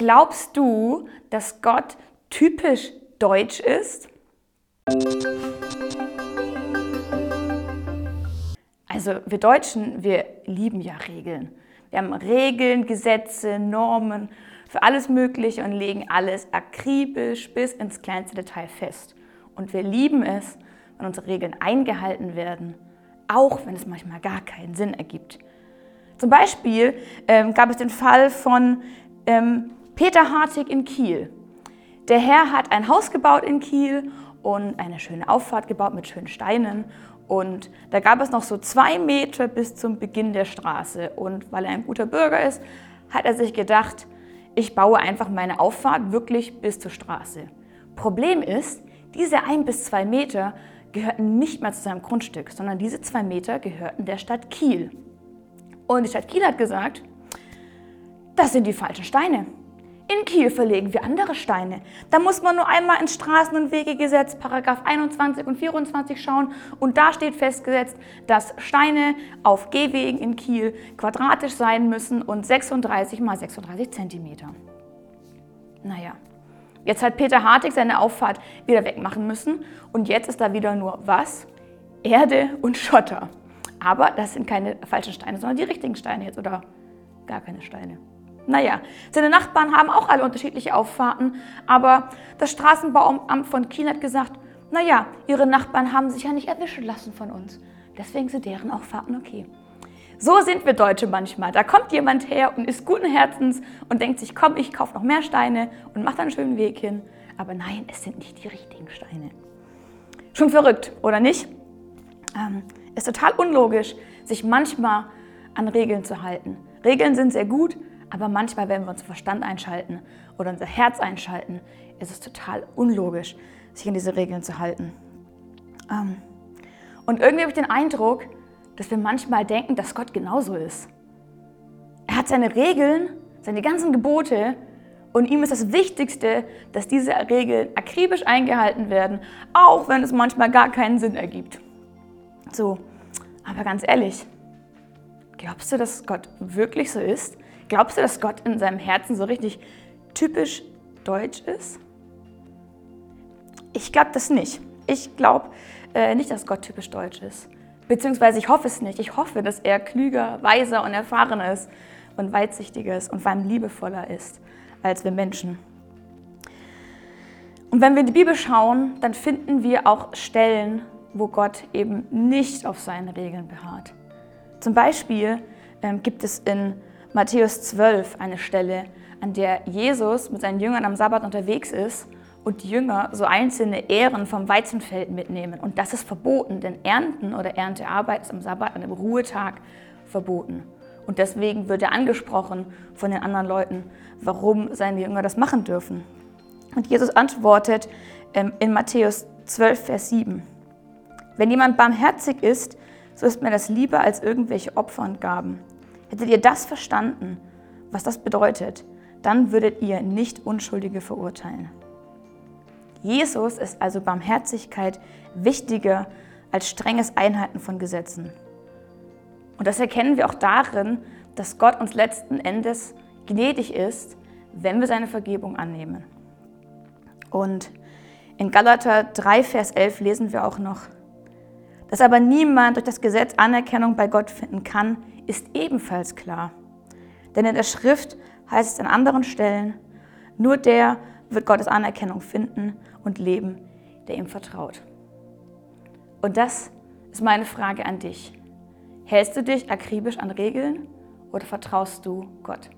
Glaubst du, dass Gott typisch deutsch ist? Also wir Deutschen, wir lieben ja Regeln. Wir haben Regeln, Gesetze, Normen für alles Mögliche und legen alles akribisch bis ins kleinste Detail fest. Und wir lieben es, wenn unsere Regeln eingehalten werden, auch wenn es manchmal gar keinen Sinn ergibt. Zum Beispiel ähm, gab es den Fall von ähm, Peter Hartig in Kiel. Der Herr hat ein Haus gebaut in Kiel und eine schöne Auffahrt gebaut mit schönen Steinen. Und da gab es noch so zwei Meter bis zum Beginn der Straße. Und weil er ein guter Bürger ist, hat er sich gedacht, ich baue einfach meine Auffahrt wirklich bis zur Straße. Problem ist, diese ein bis zwei Meter gehörten nicht mehr zu seinem Grundstück, sondern diese zwei Meter gehörten der Stadt Kiel. Und die Stadt Kiel hat gesagt, das sind die falschen Steine. In Kiel verlegen wir andere Steine. Da muss man nur einmal ins Straßen- und Wegegesetz, Paragraph 21 und 24 schauen und da steht festgesetzt, dass Steine auf Gehwegen in Kiel quadratisch sein müssen und 36 mal 36 Zentimeter. Naja, jetzt hat Peter Hartig seine Auffahrt wieder wegmachen müssen und jetzt ist da wieder nur was? Erde und Schotter. Aber das sind keine falschen Steine, sondern die richtigen Steine jetzt oder gar keine Steine. Naja, seine Nachbarn haben auch alle unterschiedliche Auffahrten, aber das Straßenbauamt von Kiel hat gesagt, naja, ihre Nachbarn haben sich ja nicht erwischen lassen von uns. Deswegen sind deren Auffahrten okay. So sind wir Deutsche manchmal. Da kommt jemand her und ist guten Herzens und denkt sich, komm, ich kaufe noch mehr Steine und macht einen schönen Weg hin. Aber nein, es sind nicht die richtigen Steine. Schon verrückt, oder nicht? Ähm, ist total unlogisch, sich manchmal an Regeln zu halten. Regeln sind sehr gut, aber manchmal, wenn wir unseren Verstand einschalten oder unser Herz einschalten, ist es total unlogisch, sich an diese Regeln zu halten. Ähm, und irgendwie habe ich den Eindruck, dass wir manchmal denken, dass Gott genauso ist. Er hat seine Regeln, seine ganzen Gebote und ihm ist das Wichtigste, dass diese Regeln akribisch eingehalten werden, auch wenn es manchmal gar keinen Sinn ergibt. So, aber ganz ehrlich, glaubst du, dass Gott wirklich so ist? Glaubst du, dass Gott in seinem Herzen so richtig typisch deutsch ist? Ich glaube das nicht. Ich glaube äh, nicht, dass Gott typisch deutsch ist. Beziehungsweise ich hoffe es nicht. Ich hoffe, dass er klüger, weiser und erfahrener ist und weitsichtiger ist und vor allem liebevoller ist als wir Menschen. Und wenn wir in die Bibel schauen, dann finden wir auch Stellen, wo Gott eben nicht auf seinen Regeln beharrt. Zum Beispiel ähm, gibt es in Matthäus 12 eine Stelle, an der Jesus mit seinen Jüngern am Sabbat unterwegs ist und die Jünger so einzelne Ähren vom Weizenfeld mitnehmen. Und das ist verboten, denn Ernten oder Erntearbeit ist am Sabbat, an einem Ruhetag, verboten. Und deswegen wird er angesprochen von den anderen Leuten, warum seine Jünger das machen dürfen. Und Jesus antwortet ähm, in Matthäus 12, Vers 7. Wenn jemand barmherzig ist, so ist mir das lieber als irgendwelche Opfer und Gaben. Hättet ihr das verstanden, was das bedeutet, dann würdet ihr nicht Unschuldige verurteilen. Jesus ist also Barmherzigkeit wichtiger als strenges Einhalten von Gesetzen. Und das erkennen wir auch darin, dass Gott uns letzten Endes gnädig ist, wenn wir seine Vergebung annehmen. Und in Galater 3, Vers 11 lesen wir auch noch, dass aber niemand durch das Gesetz Anerkennung bei Gott finden kann, ist ebenfalls klar. Denn in der Schrift heißt es an anderen Stellen, nur der wird Gottes Anerkennung finden und leben, der ihm vertraut. Und das ist meine Frage an dich. Hältst du dich akribisch an Regeln oder vertraust du Gott?